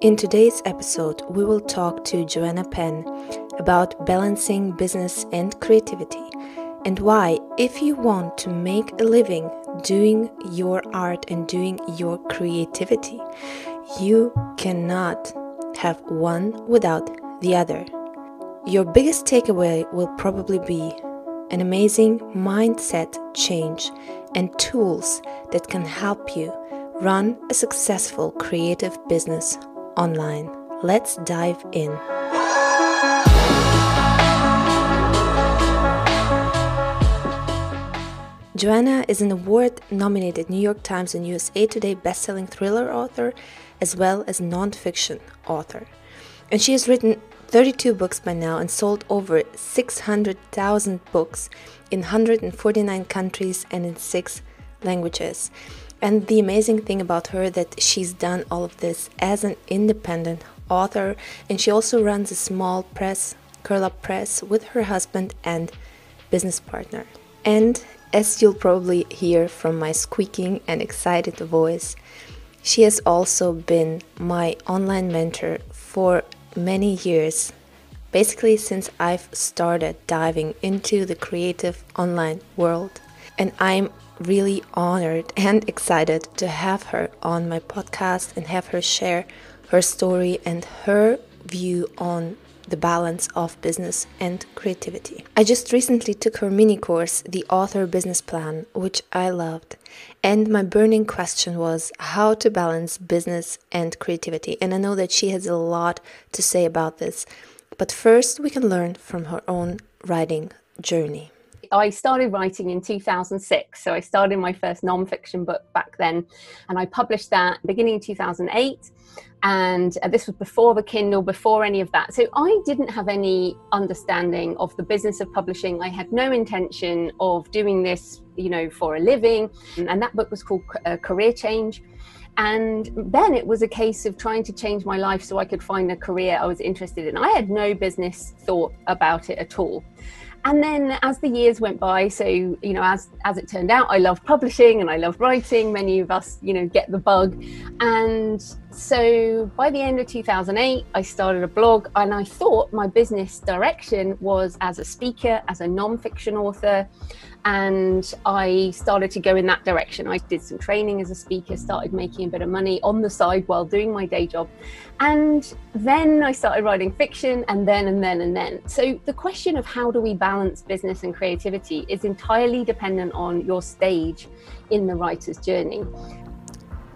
In today's episode, we will talk to Joanna Penn about balancing business and creativity and why, if you want to make a living doing your art and doing your creativity, you cannot have one without the other. Your biggest takeaway will probably be an amazing mindset change and tools that can help you run a successful creative business online. Let's dive in. Joanna is an award nominated New York Times and USA Today bestselling thriller author as well as nonfiction author. And she has written 32 books by now and sold over 600,000 books in 149 countries and in six languages. And the amazing thing about her that she's done all of this as an independent author and she also runs a small press, Curl Up Press with her husband and business partner. And as you'll probably hear from my squeaking and excited voice, she has also been my online mentor for many years, basically since I've started diving into the creative online world. And I'm really honored and excited to have her on my podcast and have her share her story and her view on the balance of business and creativity. I just recently took her mini course, The Author Business Plan, which I loved. And my burning question was how to balance business and creativity. And I know that she has a lot to say about this. But first, we can learn from her own writing journey. I started writing in 2006. So I started my first nonfiction book back then, and I published that beginning in 2008. And uh, this was before the Kindle, before any of that. So I didn't have any understanding of the business of publishing. I had no intention of doing this, you know, for a living. And that book was called uh, Career Change. And then it was a case of trying to change my life so I could find a career I was interested in. I had no business thought about it at all and then as the years went by so you know as as it turned out i loved publishing and i loved writing. Many of us you know get the bug. And so by the end of 2008 i started a blog and i thought my business direction was as a speaker as a non-fiction author and I started to go in that direction. I did some training as a speaker, started making a bit of money on the side while doing my day job. And then I started writing fiction, and then, and then, and then. So the question of how do we balance business and creativity is entirely dependent on your stage in the writer's journey.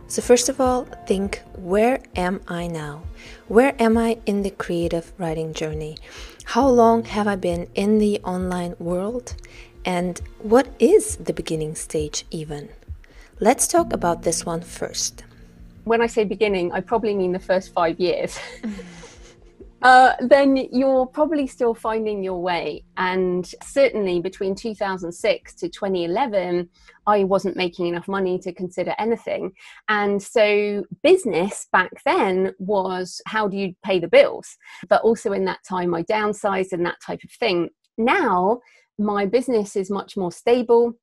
So, first of all, think where am I now? Where am I in the creative writing journey? How long have I been in the online world? And what is the beginning stage, even? Let's talk about this one first. When I say beginning, I probably mean the first five years. uh, then you're probably still finding your way. And certainly between 2006 to 2011, I wasn't making enough money to consider anything. And so business back then was how do you pay the bills? But also in that time, I downsized and that type of thing. Now, my business is much more stable.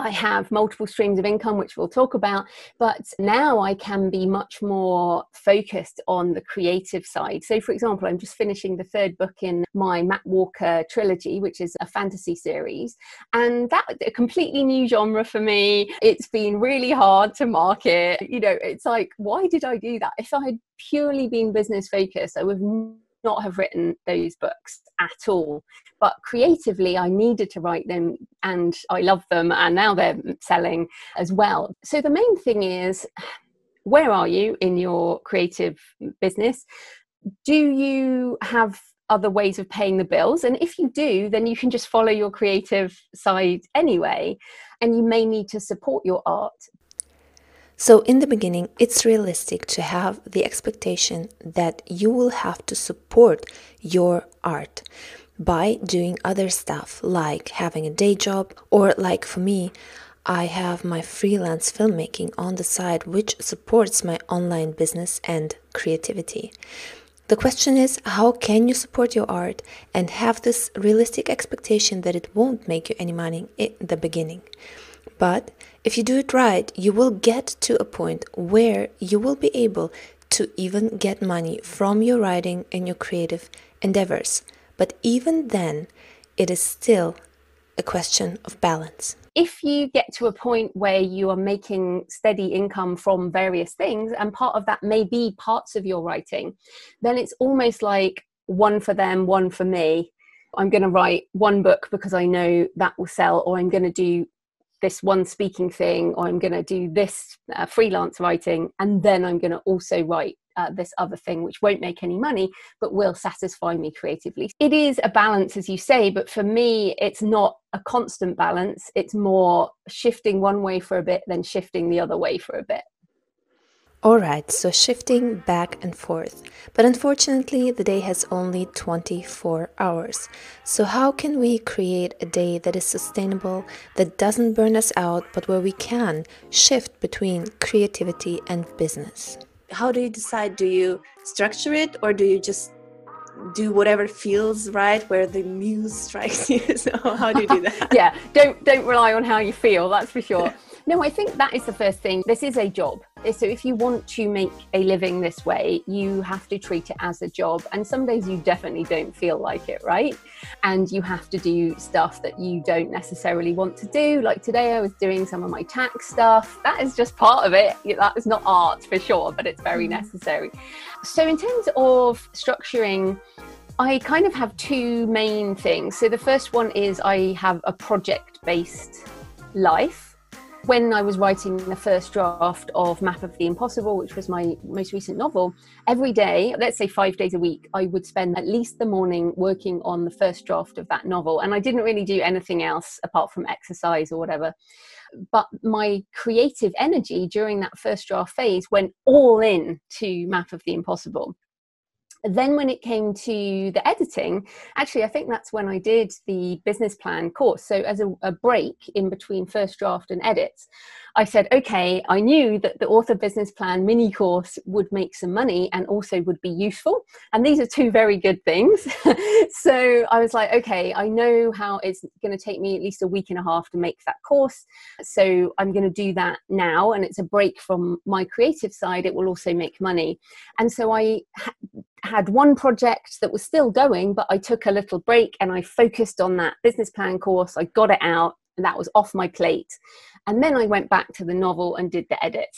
I have multiple streams of income, which we'll talk about, but now I can be much more focused on the creative side. So, for example, I'm just finishing the third book in my Map Walker trilogy, which is a fantasy series, and that's a completely new genre for me. It's been really hard to market. You know, it's like, why did I do that? If I had purely been business focused, I would not have written those books at all. But creatively, I needed to write them and I love them, and now they're selling as well. So the main thing is where are you in your creative business? Do you have other ways of paying the bills? And if you do, then you can just follow your creative side anyway. And you may need to support your art so, in the beginning, it's realistic to have the expectation that you will have to support your art by doing other stuff like having a day job, or like for me, I have my freelance filmmaking on the side, which supports my online business and creativity. The question is how can you support your art and have this realistic expectation that it won't make you any money in the beginning? But if you do it right, you will get to a point where you will be able to even get money from your writing and your creative endeavors. But even then, it is still a question of balance. If you get to a point where you are making steady income from various things, and part of that may be parts of your writing, then it's almost like one for them, one for me. I'm going to write one book because I know that will sell, or I'm going to do this one speaking thing, or I'm going to do this uh, freelance writing, and then I'm going to also write uh, this other thing which won't make any money but will satisfy me creatively. It is a balance, as you say, but for me, it's not a constant balance. It's more shifting one way for a bit, then shifting the other way for a bit. Alright, so shifting back and forth. But unfortunately, the day has only 24 hours. So, how can we create a day that is sustainable, that doesn't burn us out, but where we can shift between creativity and business? How do you decide? Do you structure it or do you just do whatever feels right where the muse strikes you so how do you do that yeah don't don't rely on how you feel that's for sure no, I think that is the first thing. This is a job. So if you want to make a living this way, you have to treat it as a job. And some days you definitely don't feel like it, right? And you have to do stuff that you don't necessarily want to do. Like today, I was doing some of my tax stuff. That is just part of it. That is not art for sure, but it's very mm-hmm. necessary. So, in terms of structuring, I kind of have two main things. So, the first one is I have a project based life when I was writing the first draft of Map of the Impossible, which was my most recent novel, every day, let's say five days a week, I would spend at least the morning working on the first draft of that novel. And I didn't really do anything else apart from exercise or whatever. But my creative energy during that first draft phase went all in to Map of the Impossible then when it came to the editing actually i think that's when i did the business plan course. So as a, a, break in between first draft and edits i said okay i knew that the author business plan mini course would make some money and also would be useful. And these are two very good things. So i was like okay i know how it's going to take me at least a week and a half to make that course. So i'm going to do that now and it's a break from my creative side. It will also make money. And so i had one project that was still going, but I took a little break and I focused on that business plan course. I got it out, and that was off my plate. And then I went back to the novel and did the edit.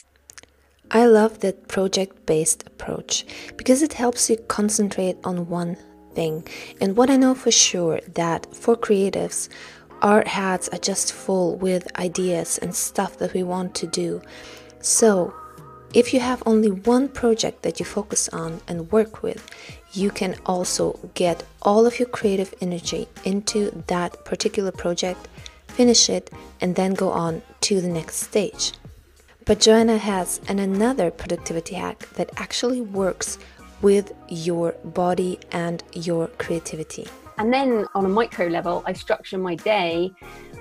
I love that project based approach because it helps you concentrate on one thing. And what I know for sure that for creatives, our heads are just full with ideas and stuff that we want to do. So, if you have only one project that you focus on and work with, you can also get all of your creative energy into that particular project, finish it, and then go on to the next stage. But Joanna has an another productivity hack that actually works with your body and your creativity. And then on a micro level, I structure my day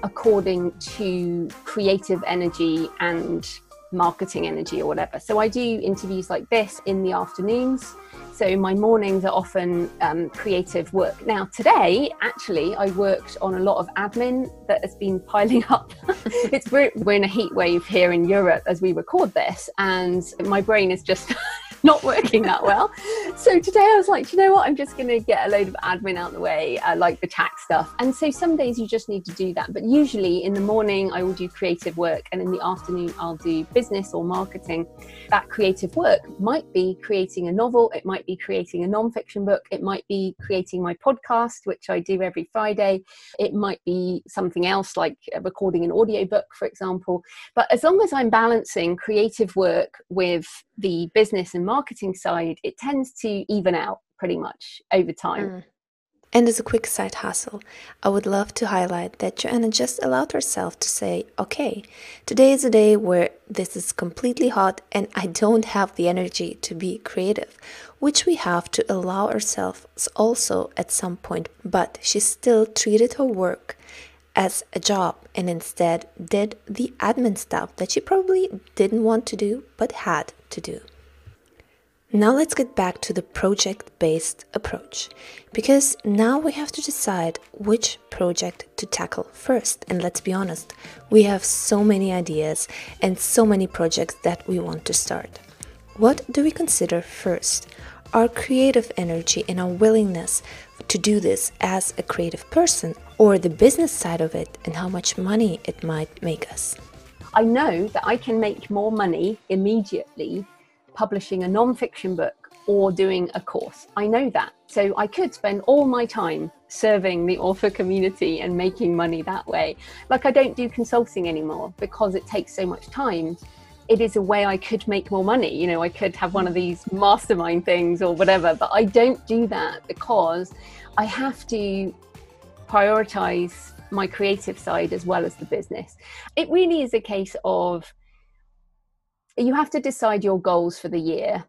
according to creative energy and marketing energy or whatever. So I do interviews like this in the afternoons. So my mornings are often um, creative work. Now, today, actually, I worked on a lot of admin that has been piling up. it's we're, we're in a heat wave here in Europe as we record this, and my brain is just not working that well. So today I was like, you know what? I'm just going to get a load of admin out of the way, uh, like the tax stuff. And so some days you just need to do that. But usually in the morning, I will do creative work, and in the afternoon, I'll do business or marketing. That creative work might be creating a novel, it might be creating a non-fiction book, it might be creating my podcast, which I do every Friday, it might be something else like recording an audiobook, for example. But as long as I'm balancing creative work with the business and marketing side, it tends to even out pretty much over time. Mm. And as a quick side hustle, I would love to highlight that Joanna just allowed herself to say, okay, today is a day where this is completely hot and I don't have the energy to be creative, which we have to allow ourselves also at some point. But she still treated her work as a job and instead did the admin stuff that she probably didn't want to do but had to do. Now let's get back to the project based approach because now we have to decide which project to tackle first. And let's be honest, we have so many ideas and so many projects that we want to start. what do we consider first? Our creative energy and our willingness to do this as a creative person, or the business side of it and how much money it might make us? I know that I can make more money immediately publishing a non-fiction book or doing a course. I know that. So I could spend all my time serving the author community and making money that way. Like I don't do consulting anymore because it takes so much time. It is a way I could make more money. You know, I could have one of these mastermind things or whatever, but I don't do that because I have to prioritize my creative side as well as the business. It really is a case of you have to decide your goals for the year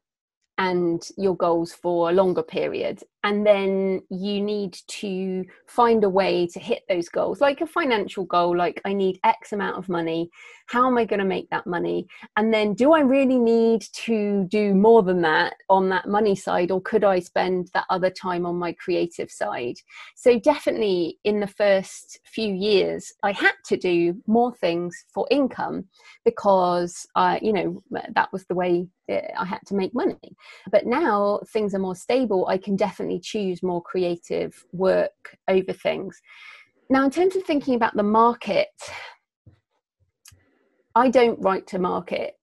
and your goals for a longer period and then you need to find a way to hit those goals like a financial goal like i need x amount of money. How am i going to make that money? And then do i really need to do more than that on that money side or could i spend that other time on my creative side? So definitely in the first few years i had to do more things for income because uh, you know that was the way uh, i had to make money. But now things are more stable i can definitely definitely choose more creative work over things. Now, in terms of thinking about the market, I don't write to market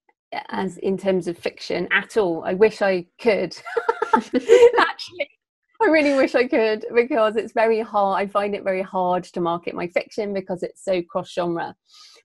as in terms of fiction at all. I wish I could. Actually, I really wish I could because it's very hard. I find it very hard to market my fiction because it's so cross genre.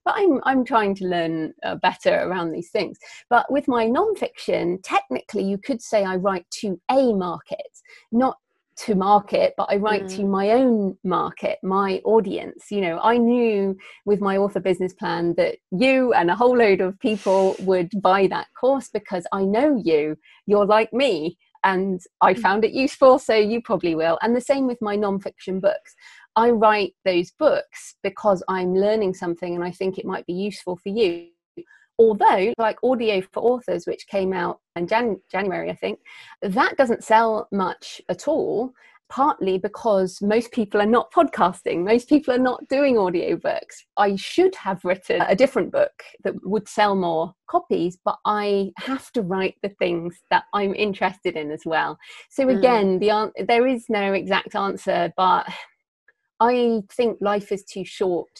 But I'm I'm trying to learn uh, better around these things. But with my non-fiction, technically, you could say I write to a market, not to market but i write mm. to my own market my audience you know i knew with my author business plan that you and a whole load of people would buy that course because i know you you're like me and i mm. found it useful so you probably will and the same with my non-fiction books i write those books because i'm learning something and i think it might be useful for you although like audio for authors which came out in Jan- january i think that doesn't sell much at all partly because most people are not podcasting most people are not doing audiobooks i should have written a different book that would sell more copies but i have to write the things that i'm interested in as well so hmm. again mm. the an- there is no exact answer but i think life is too short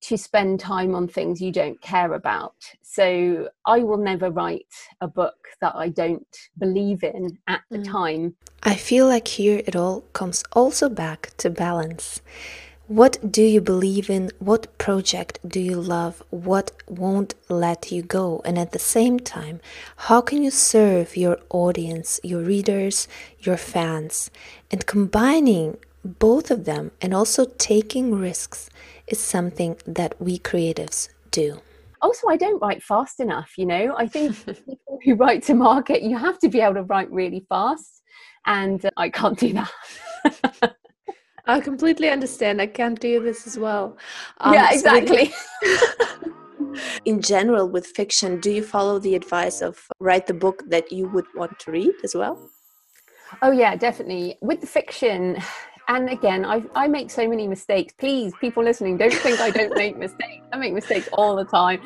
to spend time on things you don't care about. So I will never write a book that I don't believe in at the mm. time. I feel like here it all comes also back to balance. What do you believe in? What project do you love? What won't let you go? And at the same time, how can you serve your audience, your readers, your fans? And combining both of them and also taking risks is something that we creatives do. Also, I don't write fast enough, you know. I think people who write to market, you have to be able to write really fast, and uh, I can't do that. I completely understand. I can't do this as well. Um, yeah, exactly. In general, with fiction, do you follow the advice of write the book that you would want to read as well? Oh, yeah, definitely. With the fiction, and again I, I make so many mistakes. Please people listening don't think i don't make mistakes. I make mistakes all the time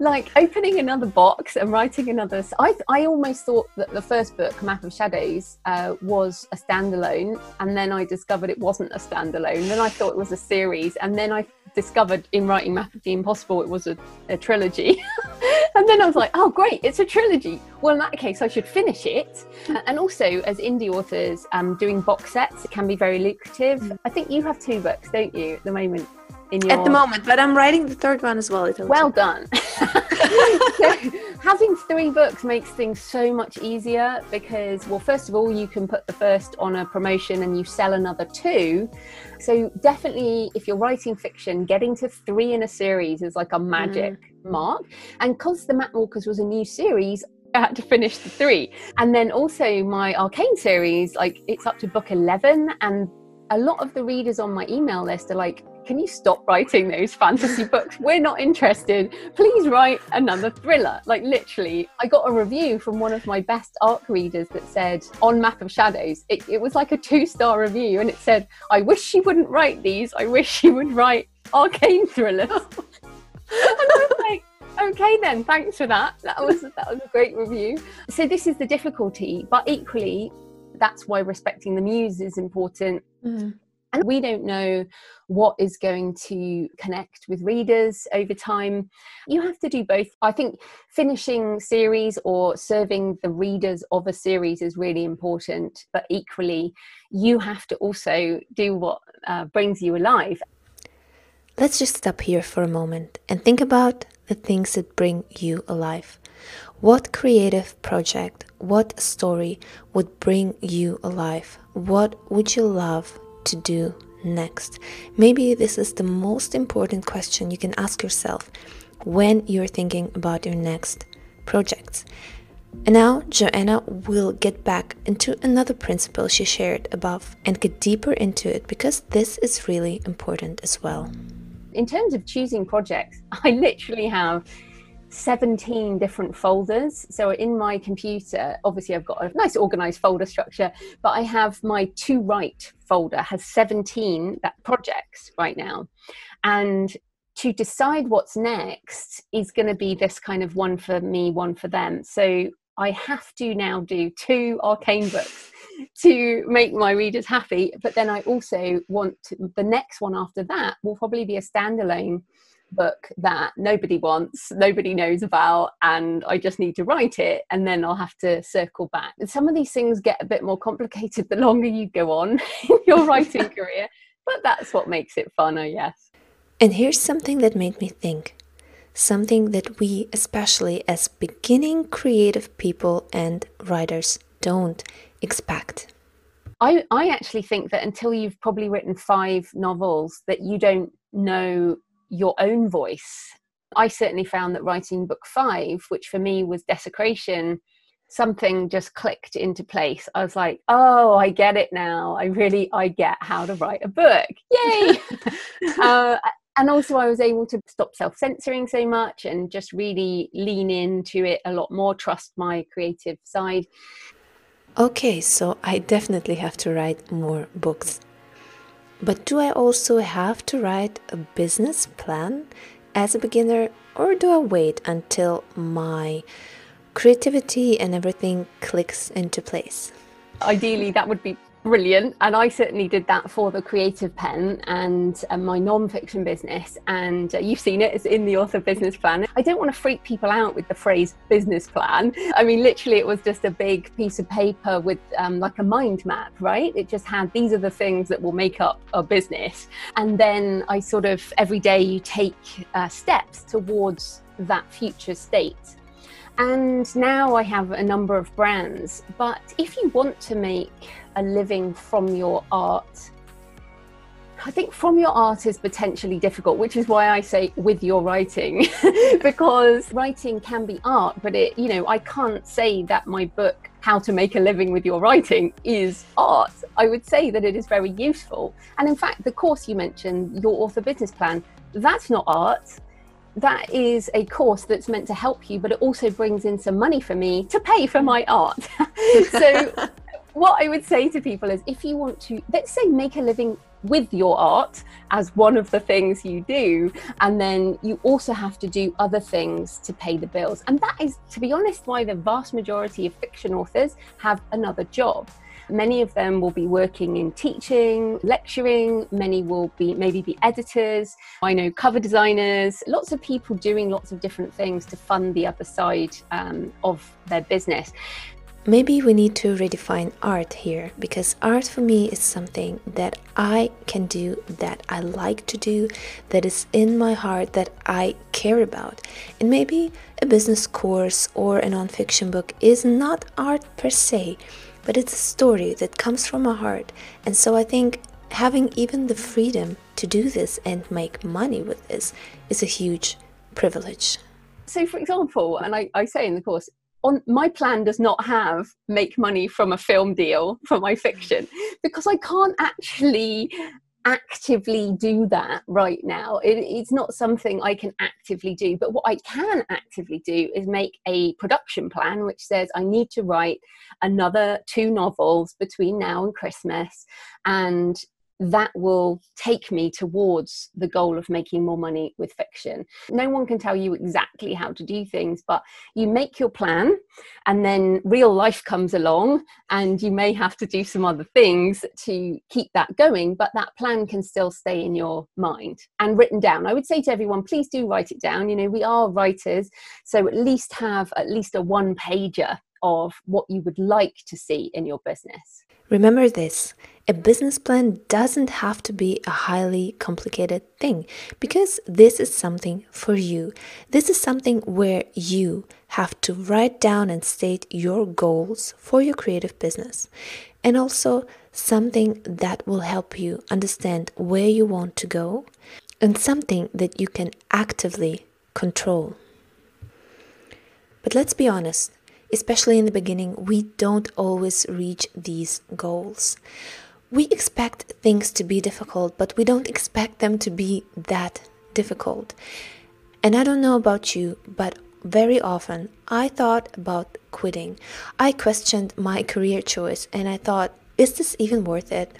like opening another box and writing another i, I almost thought that the first book map of shadows uh, was a standalone and then i discovered it wasn't a standalone then i thought it was a series and then i discovered in writing map of the impossible it was a, a trilogy and then I was like, oh, great, it's a trilogy. Well, in that case, I should finish it. And also, as indie authors, um, doing box sets it can be very lucrative. Mm. I think you have two books, don't you, at the moment? Your... At the moment, but I'm writing the third one as well. Well done. so, having three books makes things so much easier because, well, first of all, you can put the first on a promotion and you sell another two. So, definitely, if you're writing fiction, getting to three in a series is like a magic. Mm mark. And because the Map Walkers was a new series, I had to finish the three. And then also my ARKANE series, like it's up to book 11. And a lot of the readers on my email list are like, can you stop writing those fantasy books? We're not interested. Please write another thriller. Like, literally, I got a review from one of my best ARC readers that said, on Map of Shadows, it, it was like a two star review, and it said, I wish she wouldn't write these. I wish she would write ARKANE thrillers. and I was like, okay then thanks for that that was that was a great review so this is the difficulty but equally that's why respecting the muse is important mm. and we don't know what is going to connect with readers over time you have to do both i think finishing series or serving the readers of a series is really important but equally you have to also do what uh, brings you alive let's just stop here for a moment and think about the things that bring you alive. What creative project, what story would bring you alive? What would you love to do next? Maybe this is the most important question you can ask yourself when you're thinking about your next projects. And now Joanna will get back into another principle she shared above and get deeper into it because this is really important as well in terms of choosing projects, I literally have 17 different folders. So in my computer, obviously I've got a nice organized folder structure, but I have my to write folder has 17 that projects right now. And to decide what's next is going to be this kind of one for me, one for them. So I have to now do two ARKANE books to make my readers happy. But then I also want to, the next one after that will probably be a standalone book that nobody wants, nobody knows about, and I just need to write it, and then I'll have to circle back. And some of these things get a bit more complicated the longer you go on in your writing career, but that's what makes it fun, I guess. And here's something that made me think something that we, especially as beginning creative people and writers, don't expect? I, I actually think that until you've probably written five novels, that you don't know your own voice. I certainly found that writing book five, which for me was desecration, something just clicked into place. I was like, oh, I get it now. I really, I get how to write a book. Yay! uh, and also, I was able to stop self censoring so much and just really lean into it a lot more, trust my creative side. Okay, so I definitely have to write more books. But do I also have to write a business plan as a beginner, or do I wait until my creativity and everything clicks into place? Ideally, that would be brilliant. And I certainly did that for the Creative Penn and uh, my non-fiction business. And uh, you've seen it, it's in the author business plan. I don't want to freak people out with the phrase business plan. I mean, literally, it was just a big piece of paper with um, like a mind map, right? It just had these are the things that will make up a business. And then I sort of every day you take uh, steps towards that future state. And now I have a number of brands. But if you want to make a living from your art, I think from your art is potentially difficult, which is why I say with your writing, because writing can be art, but it, you know, I can't say that my book, How to Make a Living with Your Writing, is art. I would say that it is very useful. And in fact, the course you mentioned, Your Author Business Plan, that's not art that is a course that's meant to help you, but it also brings in some money for me to pay for my mm. art. so, what I would say to people is if you want to, let's say, make a living with your art as one of the things you do, and then you also have to do other things to pay the bills. And that is, to be honest, why the vast majority of fiction authors have another job Many of them will be working in teaching, lecturing, many will be maybe be editors. I know cover designers, lots of people doing lots of different things to fund the other side um, of their business. Maybe we need to redefine art here because art for me is something that I can do, that I like to do, that is in my heart, that I care about. And maybe a business course or a nonfiction book is not art per se, but it's a story that comes from my heart. And so I think having even the freedom to do this and make money with this is a huge privilege. So, for example, and I, I say in the course, on my plan does not have make money from a film deal for my fiction because I can't actually actively do that right now. It, it's not something I can actively do, but what I can actively do is make a production plan which says I need to write another two novels between now and Christmas. And that will take me towards the goal of making more money with fiction. No one can tell you exactly how to do things, but you make your plan and then real life comes along and you may have to do some other things to keep that going, but that plan can still stay in your mind and written down. I would say to everyone, please do write it down. You know, we are writers, so at least have at least a one pager of what you would like to see in your business. Remember this a business plan doesn't have to be a highly complicated thing because this is something for you. This is something where you have to write down and state your goals for your creative business, and also something that will help you understand where you want to go and something that you can actively control. But let's be honest, especially in the beginning, we don't always reach these goals. We expect things to be difficult, but we don't expect them to be that difficult. And I don't know about you, but very often I thought about quitting. I questioned my career choice and I thought, is this even worth it?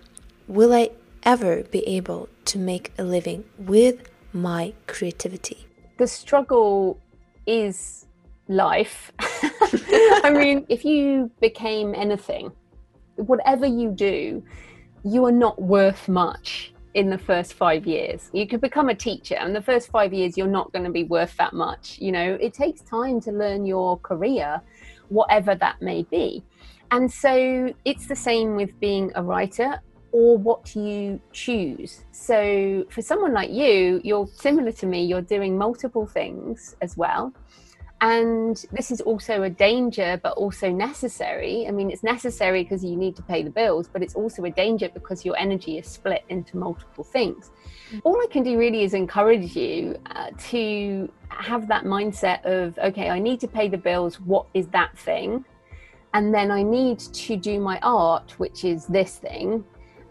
Will I ever be able to make a living with my creativity? The struggle is life. I mean, if you became anything, whatever you do, you are not worth much in the first five years. You could become a teacher, and the first five years, you're not going to be worth that much. You know, it takes time to learn your career, whatever that may be. And so it's the same with being a writer or what you choose. So for someone like you, you're similar to me, you're doing multiple things as well. And this is also a danger, but also necessary. I mean, it's necessary because you need to pay the bills, but it's also a danger because your energy is split into multiple things. Mm. All I can do really is encourage you uh, to have that mindset of, okay, I need to pay the bills. What is that thing? And then I need to do my art, which is this thing.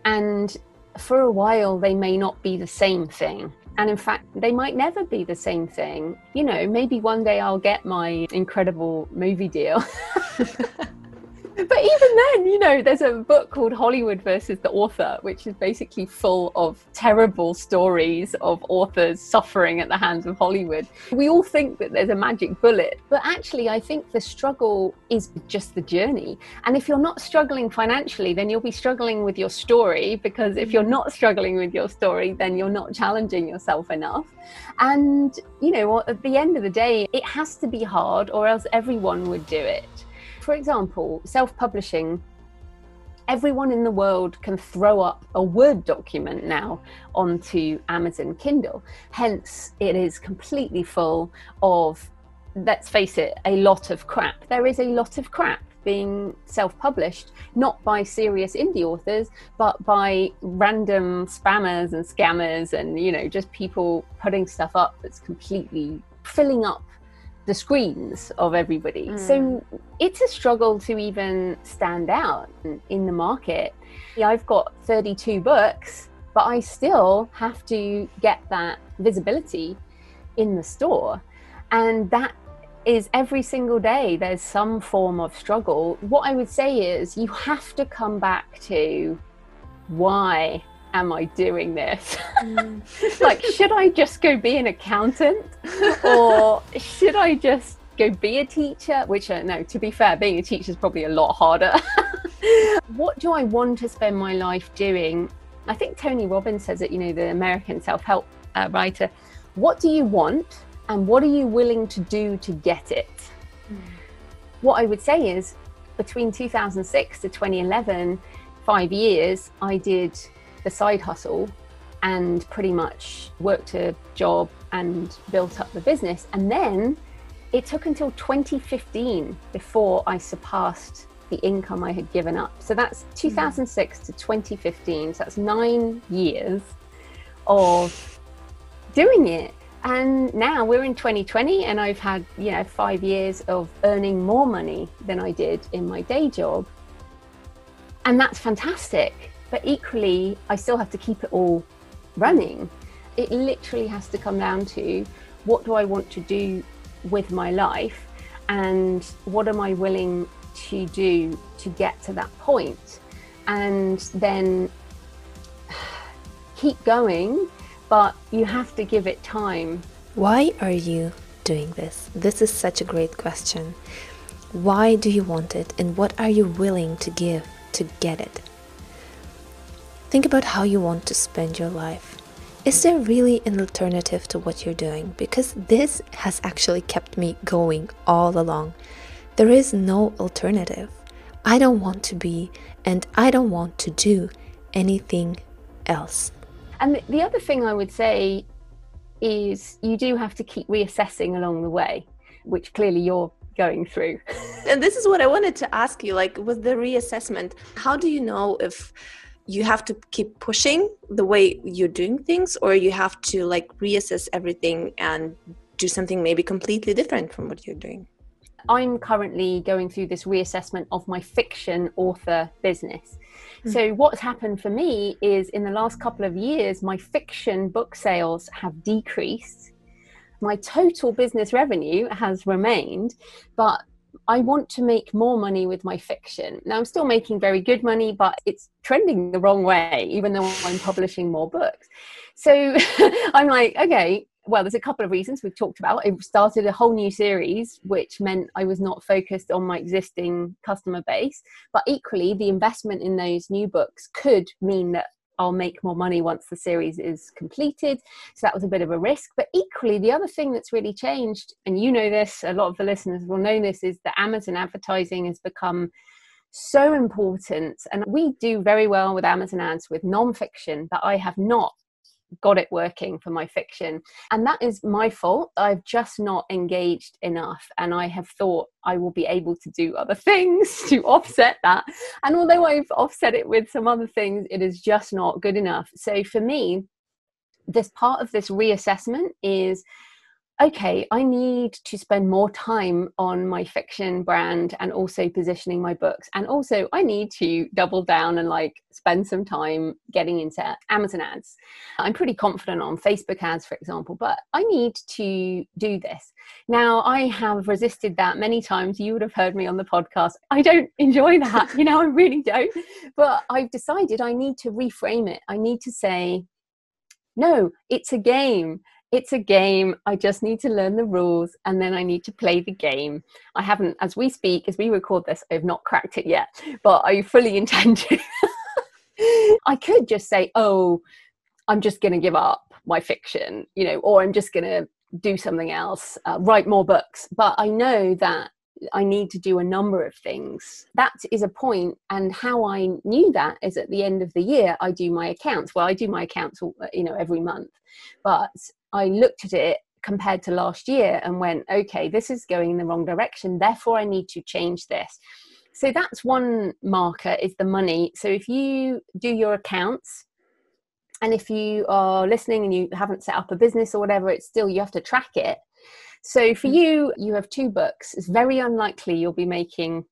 And for a while, they may not be the same thing. And in fact, they might never be the same thing. You know, maybe one day I'll get my incredible movie deal. but even then, you know, there's a book called Hollywood versus the Author, which is basically full of terrible stories of authors suffering at the hands of Hollywood. We all think that there's a magic bullet, but actually, I think the struggle is just the journey. And if you're not struggling financially, then you'll be struggling with your story, because if you're not struggling with your story, then you're not challenging yourself enough. And, you know, at the end of the day, it has to be hard, or else everyone would do it for example, self publishing, everyone in the world can throw up a Word document now onto Amazon Kindle. Hence, it is completely full of, let's face it, a lot of crap. There is a lot of crap being self published, not by serious indie authors, but by random spammers and scammers and, you know, just people putting stuff up that's completely filling up the screens of everybody. Mm. So it's a struggle to even stand out in the market. I've got 32 books, but I still have to get that visibility in the store. And that is every single day there's some form of struggle. What I would say is you have to come back to why am I doing this? Mm. like, should I just go be an accountant? or should I just go be a teacher? Which, uh, no, to be fair, being a teacher is probably a lot harder. what do I want to spend my life doing? I think Tony Robbins says it, you know, the American self help uh, writer. What do you want? And what are you willing to do to get it? Mm. What I would say is between 2006 to 2011, five years, I did the side hustle and pretty much worked a job and built up the business. And then it took until 2015 before I surpassed the income I had given up. So that's 2006 mm. to 2015. So that's nine years of doing it. And now we're in 2020, and I've had, you know, five years of earning more money than I did in my day job. And that's fantastic. But equally, I still have to keep it all running. It literally has to come down to what do I want to do with my life and what am I willing to do to get to that point? And then keep going, but you have to give it time. Why are you doing this? This is such a great question. Why do you want it, and what are you willing to give to get it? Think about how you want to spend your life. Is there really an alternative to what you're doing? Because this has actually kept me going all along. There is no alternative. I don't want to be and I don't want to do anything else. And the other thing I would say is you do have to keep reassessing along the way, which clearly you're going through. and this is what I wanted to ask you like with the reassessment, how do you know if you have to keep pushing the way you're doing things or you have to like reassess everything and do something maybe completely different from what you're doing? I'm currently going through this reassessment of my fiction author business. Mm-hmm. so what's happened for me is in the last couple of years my fiction book sales have decreased. My total business revenue has remained but I want to make more money with my fiction. Now, I'm still making very good money, but it's trending the wrong way, even though I'm publishing more books. So I'm like, okay, well, there's a couple of reasons we've talked about. I started a whole new series, which meant I was not focused on my existing customer base. But equally, the investment in those new books could mean that I'll make more money once the series is completed. So that was a bit of a risk. But equally, the other thing that's really changed, and you know this, a lot of the listeners will know this, is that Amazon advertising has become so important. And we do very well with Amazon ads with nonfiction, but I have not got it working for my fiction. And that is my fault. I've just not engaged enough. And I have thought I will be able to do other things to offset that. And although I've offset it with some other things, it is just not good enough. So for me, this part of this reassessment is okay, I need to spend more time on my fiction brand and also positioning my books. And also, I need to double down and like spend some time getting into Amazon ads. I'm pretty confident on Facebook ads, for example, but I need to do this. Now, I have resisted that many times. You would have heard me on the podcast. I don't enjoy that, you know, I really don't. But I've decided I need to reframe it. I need to say, no, it's a game it's a game. I just need to learn the rules and then I need to play the game. I haven't, as we speak, as we record this, I've not cracked it yet, but I fully intend to. I could just say, oh, I'm just going to give up my fiction, you know, or I'm just going to do something else, uh, write more books. But I know that I need to do a number of things. That is a point, and how I knew that is at the end of the year I do my accounts. Well, I do my accounts, uh, you know, every month, but I looked at it compared to last year and went, okay, this is going in the wrong direction. Therefore, I need to change this. So that's one marker is the money. So if you do your accounts, and if you are listening and you haven't set up a business or whatever, it's still you have to track it. So for mm. you, you have two books. It's very unlikely you'll be making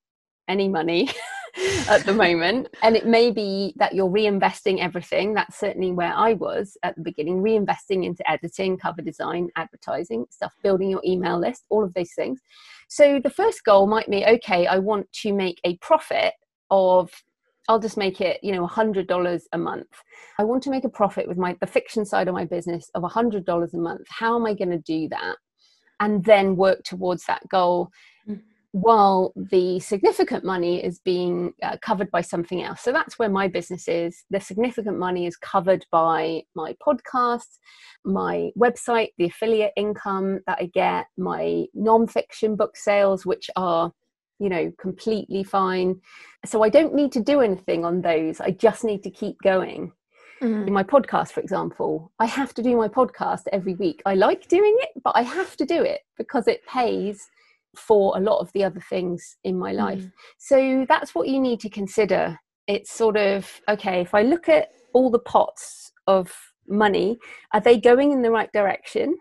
any money at the moment. And it may be that you're reinvesting everything. That's certainly where I was at the beginning, reinvesting into editing, cover design, advertising, stuff, building your email list, all of those things. So the first goal might be okay, I want to make a profit of I'll just make it, you know, a hundred dollars a month. I want to make a profit with my the fiction side of my business of a hundred dollars a month. How am I going to do that? And then work towards that goal while the significant money is being uh, covered by something else. So that's where my business is. The significant money is covered by my podcast, my website, the affiliate income that I get, my non-fiction book sales, which are you know completely fine so i don't need to do anything on those i just need to keep going mm. in my podcast for example i have to do my podcast every week i like doing it but i have to do it because it pays for a lot of the other things in my life. Mm. So that's what you need to consider. It's sort of okay, if I look at all the pots of money, are they going in the right direction?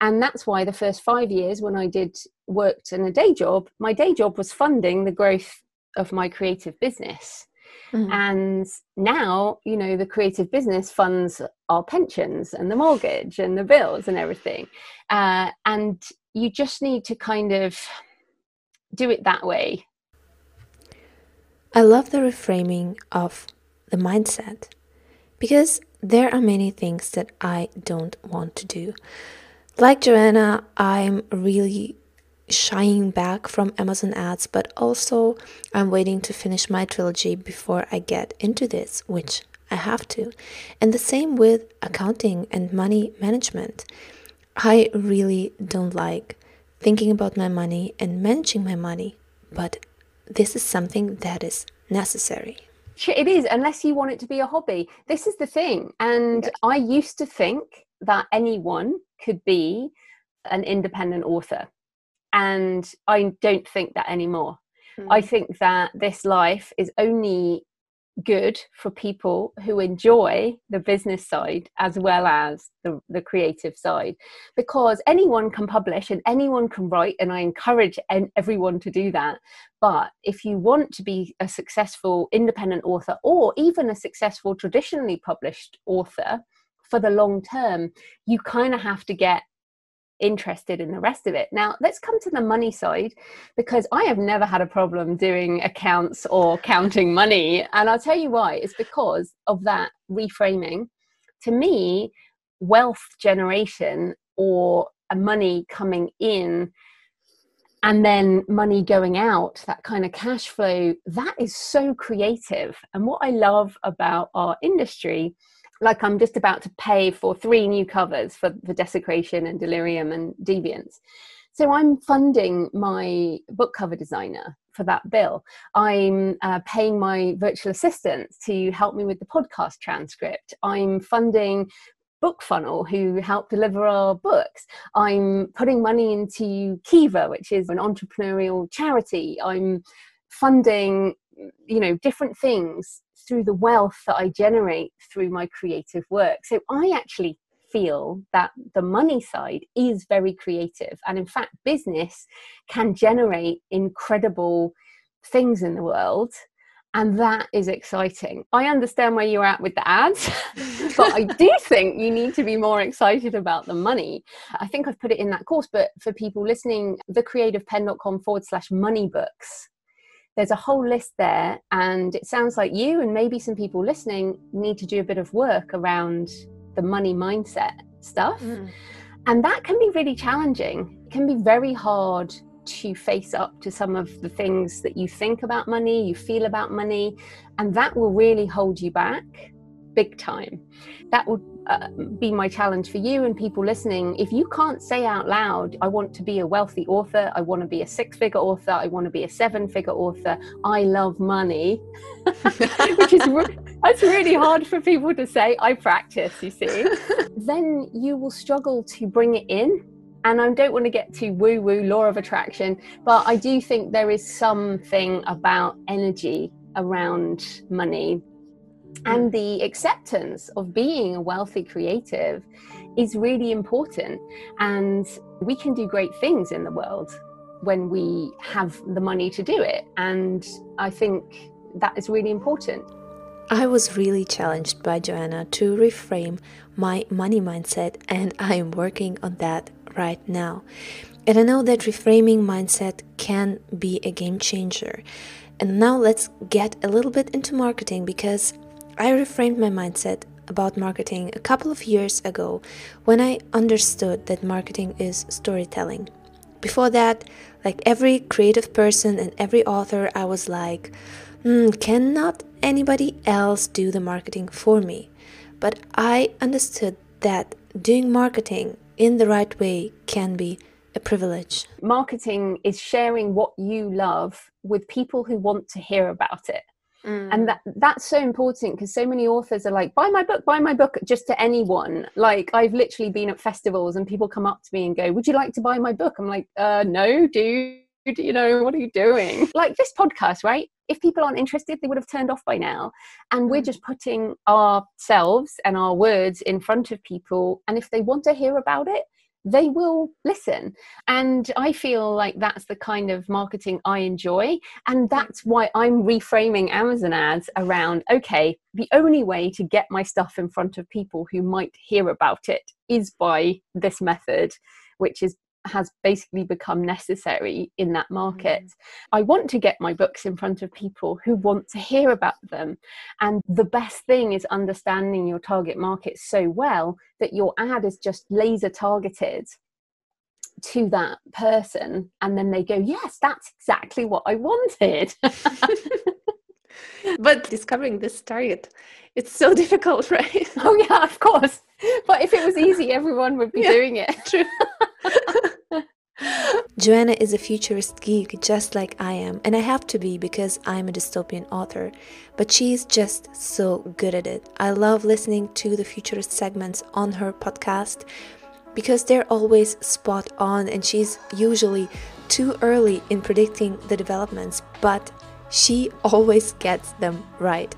And that's why the first five years when I did worked in a day job, my day job was funding the growth of my creative business. Mm-hmm. And now, you know, the creative business funds our pensions and the mortgage and the bills and everything. Uh, and you just need to kind of do it that way. I love the reframing of the mindset. Because there are many things that I don't want to do. Like Joanna, I'm really shying back from Amazon ads, but also I'm waiting to finish my trilogy before I get into this, which I have to. And the same with accounting and money management. I really don't like thinking about my money and managing my money, but this is something that is necessary. It is, unless you want it to be a hobby. This is the thing. And yes. I used to think that anyone could be an independent author. And I don't think that anymore. Mm. I think that this life is only good for people who enjoy the business side as well as the, the creative side because anyone can publish and anyone can write and i encourage everyone to do that but if you want to be a successful independent author or even a successful traditionally published author for the long term you kind of have to get interested in the rest of it. Now, let's come to the money side because I have never had a problem doing accounts or counting money. And I'll tell you why. It's because of that reframing. To me, wealth generation or money coming in and then money going out, that kind of cash flow, that is so creative. And what I love about our industry like I'm just about to pay for three new covers for, the Desecration and Delirium and Deviance. So I'm funding my book cover designer for that bill. I'm uh, paying my virtual assistants to help me with the podcast transcript. I'm funding BookFunnel who help deliver our books. I'm putting money into Kiva, which is an entrepreneurial charity. I'm funding, you know, different things through the wealth that I generate through my creative work. So I actually feel that the money side is very creative. And in fact, business can generate incredible things in the world. And that is exciting. I understand where you're at with the ads, but I do think you need to be more excited about the money. I think I've put it in that course, but for people listening, thecreativepenn.com forward slash money books there's a whole list there and it sounds like you and maybe some people listening need to do a bit of work around the money mindset stuff. Mm. and that can be really challenging. It can be very hard to face up to some of the things that you think about money you feel about money and that will really hold you back big time that would uh, be my challenge for you and people listening. If you can't say out loud, I want to be a wealthy author, I want to be a six figure author, I want to be a seven figure author, I love money, which is re- that's really hard for people to say. I practice, you see. then you will struggle to bring it in. And I don't want to get too woo woo law of attraction, but I do think there is something about energy around money Mm. and the acceptance of being a wealthy creative is really important. And we can do great things in the world when we have the money to do it. And I think that is really important. I was really challenged by Joanna to reframe my money mindset, and I am working on that right now. And I know that reframing mindset can be a game changer. And now let's get a little bit into marketing because I reframed my mindset about marketing a couple of years ago when I understood that marketing is storytelling. Before that, like every creative person and every author, I was like, mm, cannot anybody else do the marketing for me? But I understood that doing marketing in the right way can be a privilege. Marketing is sharing what you love with people who want to hear about it. Mm. And that that's so important because so many authors are like, buy my book, buy my book just to anyone. Like I've literally been at festivals and people come up to me and go, Would you like to buy my book? I'm like, uh no, dude, you know, what are you doing? Like this podcast, right? If people aren't interested, they would have turned off by now. And we're mm. just putting ourselves and our words in front of people. And if they want to hear about it, they will listen. And I feel like that's the kind of marketing I enjoy. And that's why I'm reframing Amazon ads around okay, the only way to get my stuff in front of people who might hear about it is by this method, which is has basically become necessary in that market. Mm. I want to get my books in front of people who want to hear about them. And the best thing is understanding your target market so well that your ad is just laser targeted to that person and then they go yes that's exactly what i wanted but discovering this target it's so difficult right oh yeah of course but if it was easy everyone would be yeah, doing it true Joanna is a futurist geek just like I am, and I have to be because I'm a dystopian author. But she's just so good at it. I love listening to the futurist segments on her podcast because they're always spot on, and she's usually too early in predicting the developments, but she always gets them right.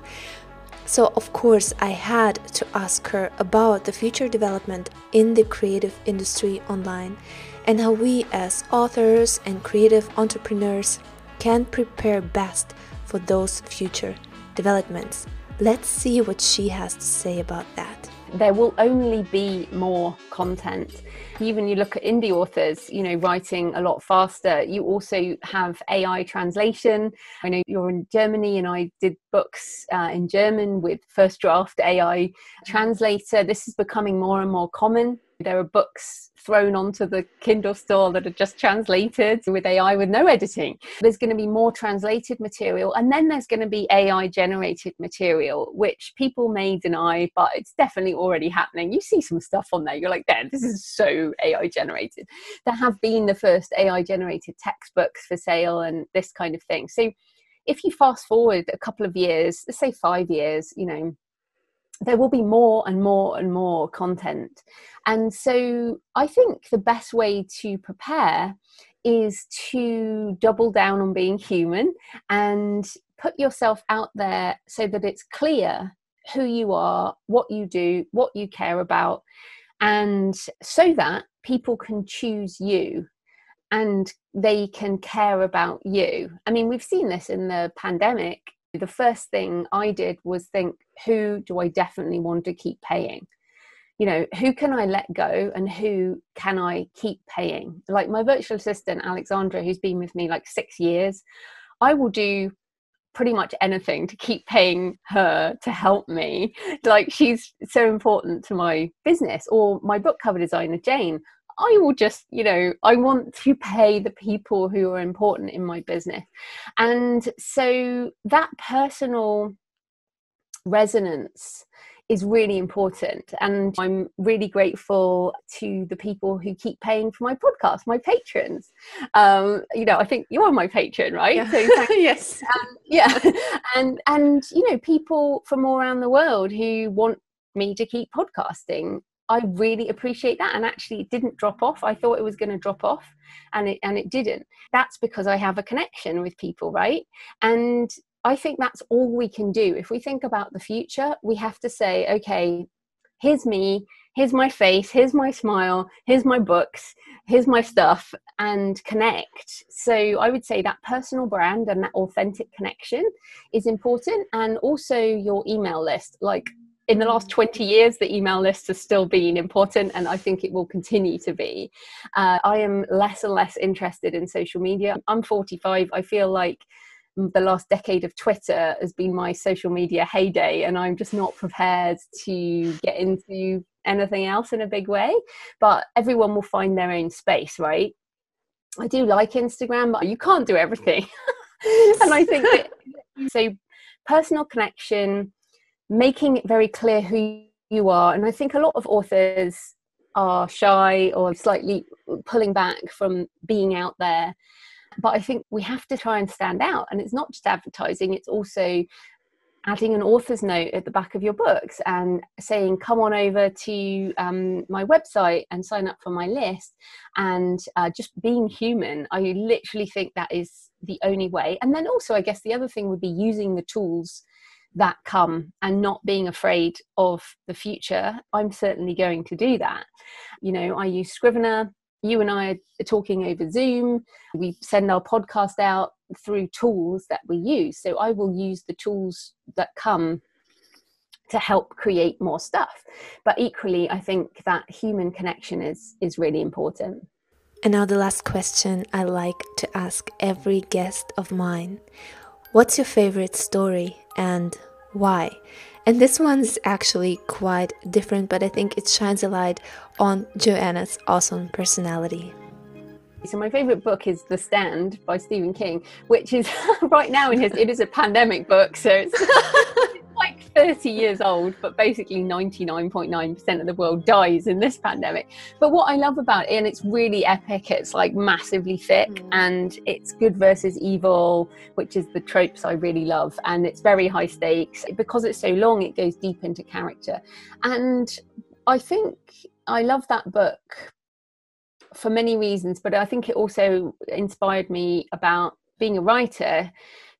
So, of course, I had to ask her about the future development in the creative industry online and how we, as authors and creative entrepreneurs, can prepare best for those future developments. Let's see what she has to say about that. There will only be more content. Even you look at indie authors, you know, writing a lot faster. You also have AI translation. I know you're in Germany, and I did books uh, in German with First Draft AI translator. This is becoming more and more common. There are books thrown onto the Kindle store that are just translated with AI with no editing. There's going to be more translated material, and then there's going to be AI generated material, which people may deny, but it's definitely already happening. You see some stuff on there, you're like, "Damn, this is so AI generated." There have been the first AI generated textbooks for sale and this kind of thing. So if you fast forward a couple of years, let's say five years, you know, there will be more and more and more content. And so I think the best way to prepare is to double down on being human and put yourself out there so that it's clear who you are, what you do, what you care about, and so that people can choose you and they can care about you. I mean, we've seen this in the pandemic the first thing I did was think, who do I definitely want to keep paying? You know, who can I let go and who can I keep paying? Like my virtual assistant, Alexandra, who's been with me like six years, I will do pretty much anything to keep paying her to help me. Like she's so important to my business. Or my book cover designer, Jane, I will just, you know, I want to pay the people who are important in my business. And so that personal resonance is really important. And I'm really grateful to the people who keep paying for my podcast, my patrons. Um, you know, I think you're my patron, right? Yeah. So yes. Um, yeah. and and you know, people from all around the world who want me to keep podcasting I really appreciate that. And actually, it didn't drop off. I thought it was going to drop off, and it and it didn't. That's because I have a connection with people, right? And I think that's all we can do. If we think about the future, we have to say, okay, here's me, here's my face, here's my smile, here's my books, here's my stuff, and connect. So I would say that personal brand and that authentic connection is important, and also your email list. Like in the last 20 years, the email list has still been important, and I think it will continue to be. Uh, I am less and less interested in social media. I'm 45. I feel like the last decade of Twitter has been my social media heyday, and I'm just not prepared to get into anything else in a big way. But everyone will find their own space, right? I do like Instagram, but you can't do everything. and I think that, so personal connection making it very clear who you are. And I think a lot of authors are shy or slightly pulling back from being out there. But I think we have to try and stand out. And it's not just advertising, it's also adding an author's note at the back of your books and saying, come on over to um, my website and sign up for my list. And uh, just being human, I literally think that is the only way. And then also, I guess the other thing would be using the tools that come and not being afraid of the future, I'm certainly going to do that. You know, I use Scrivener. You and I are talking over Zoom. We send our podcast out through tools that we use. So I will use the tools that come to help create more stuff. But equally, I think that human connection is is really important. And now, the last question I like to ask every guest of mine What's your favorite story and why? And this one's actually quite different, but I think it shines a light on Joanna's awesome personality. So my favorite book is The Stand by Stephen King, which is right now in his it is a pandemic book, so it's 30 years old, but basically 99.9% of the world dies in this pandemic. But what I love about it, and it's really epic, it's like massively thick mm. and it's good versus evil, which is the tropes I really love. And it's very high stakes. Because it's so long, it goes deep into character. And I think I love that book for many reasons, but I think it also inspired me about being a writer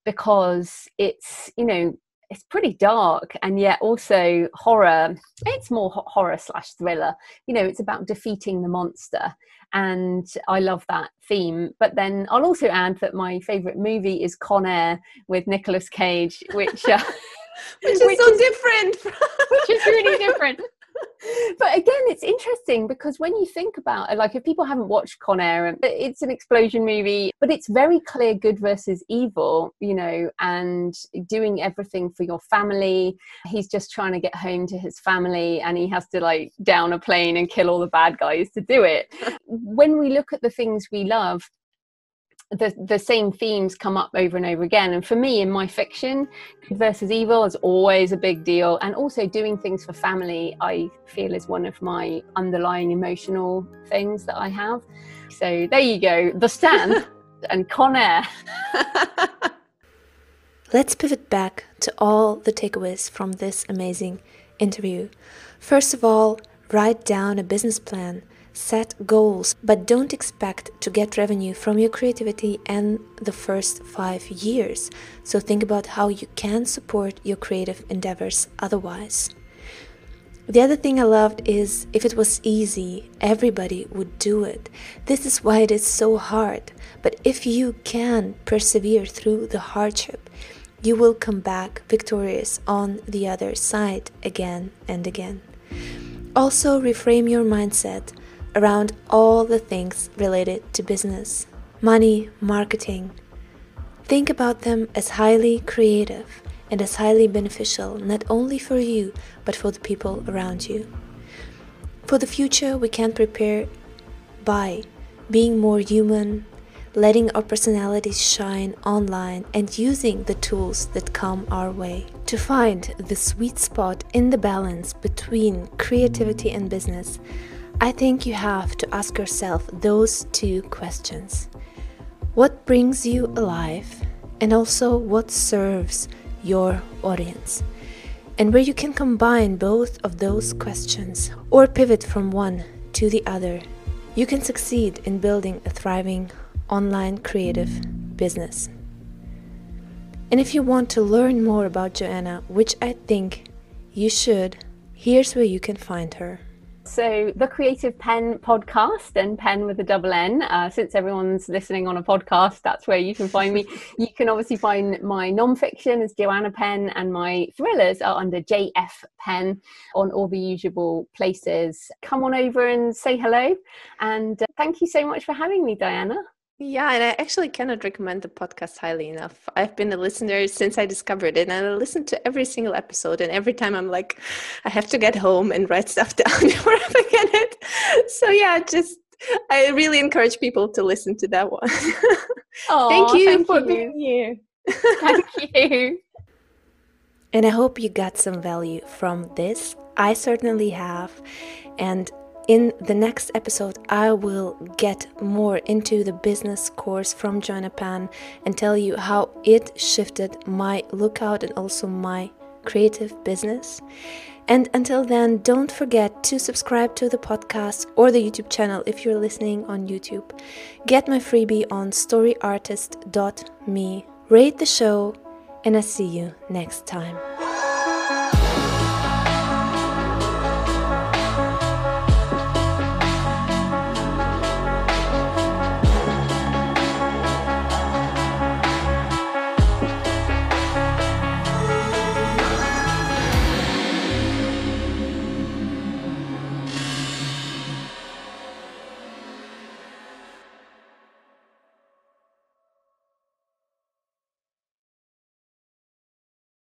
because it's, you know, it's pretty dark and yet also horror it's more horror slash thriller. You know it's about defeating the monster and i love that theme. But then i'll also add that my favorite movie is con air with nicolas cage which uh, which is which so is, different which is really different but again, it's interesting because when you think about it, like if people haven't watched Con Air, it's an explosion movie, but it's very clear good versus evil, you know, and doing everything for your family. He's just trying to get home to his family and he has to like down a plane and kill all the bad guys to do it. when we look at the things we love, the the same themes come up over and over again. And for me in my fiction good versus evil is always a big deal. And also doing things for family i feel is one of my underlying emotional things that i have. So there you go the stand and con air. Let's pivot back to all the takeaways from this amazing interview. First of all write down a business plan Set goals, but don't expect to get revenue from your creativity in the first five years. So think about how you can support your creative endeavors otherwise. The other thing I loved is if it was easy, everybody would do it. This is why it is so hard. But if you can persevere through the hardship, you will come back victorious on the other side again and again. Also, reframe your mindset around all the things related to business, money, marketing. Think about them as highly creative and as highly beneficial not only for you but for the people around you. For the future, we can prepare by being more human, letting our personalities shine online, and using the tools that come our way. To find the sweet spot in the balance between creativity and business, I think you have to ask yourself those two questions What brings you alive? And also, what serves your audience? And where you can combine both of those questions or pivot from one to the other, you can succeed in building a thriving online creative business. And if you want to learn more about Joanna, which I think you should, here's where you can find her. So, the Creative Penn podcast and pen with a double N. Uh, since everyone's listening on a podcast, that's where you can find me. you can obviously find my nonfiction as Joanna Penn, and my thrillers are under JF Penn on all the usual places. Come on over and say hello. And uh, thank you so much for having me, Diana. Yeah, and I actually cannot recommend the podcast highly enough. I've been a listener since I discovered it, and I listen to every single episode. And every time I'm like, I have to get home and write stuff down before I forget it. So yeah, just I really encourage people to listen to that one. Aww, thank you thank for you. being here. thank you. And I hope you got some value from this. I certainly have, and in the next episode, I will get more into the business course from Joanna Penn and tell you how it shifted my lookout and also my creative business. And until then, don't forget to subscribe to the podcast or the YouTube channel if you're listening on YouTube. Get my freebie on storyartist.me. Rate the show, and I see you next time.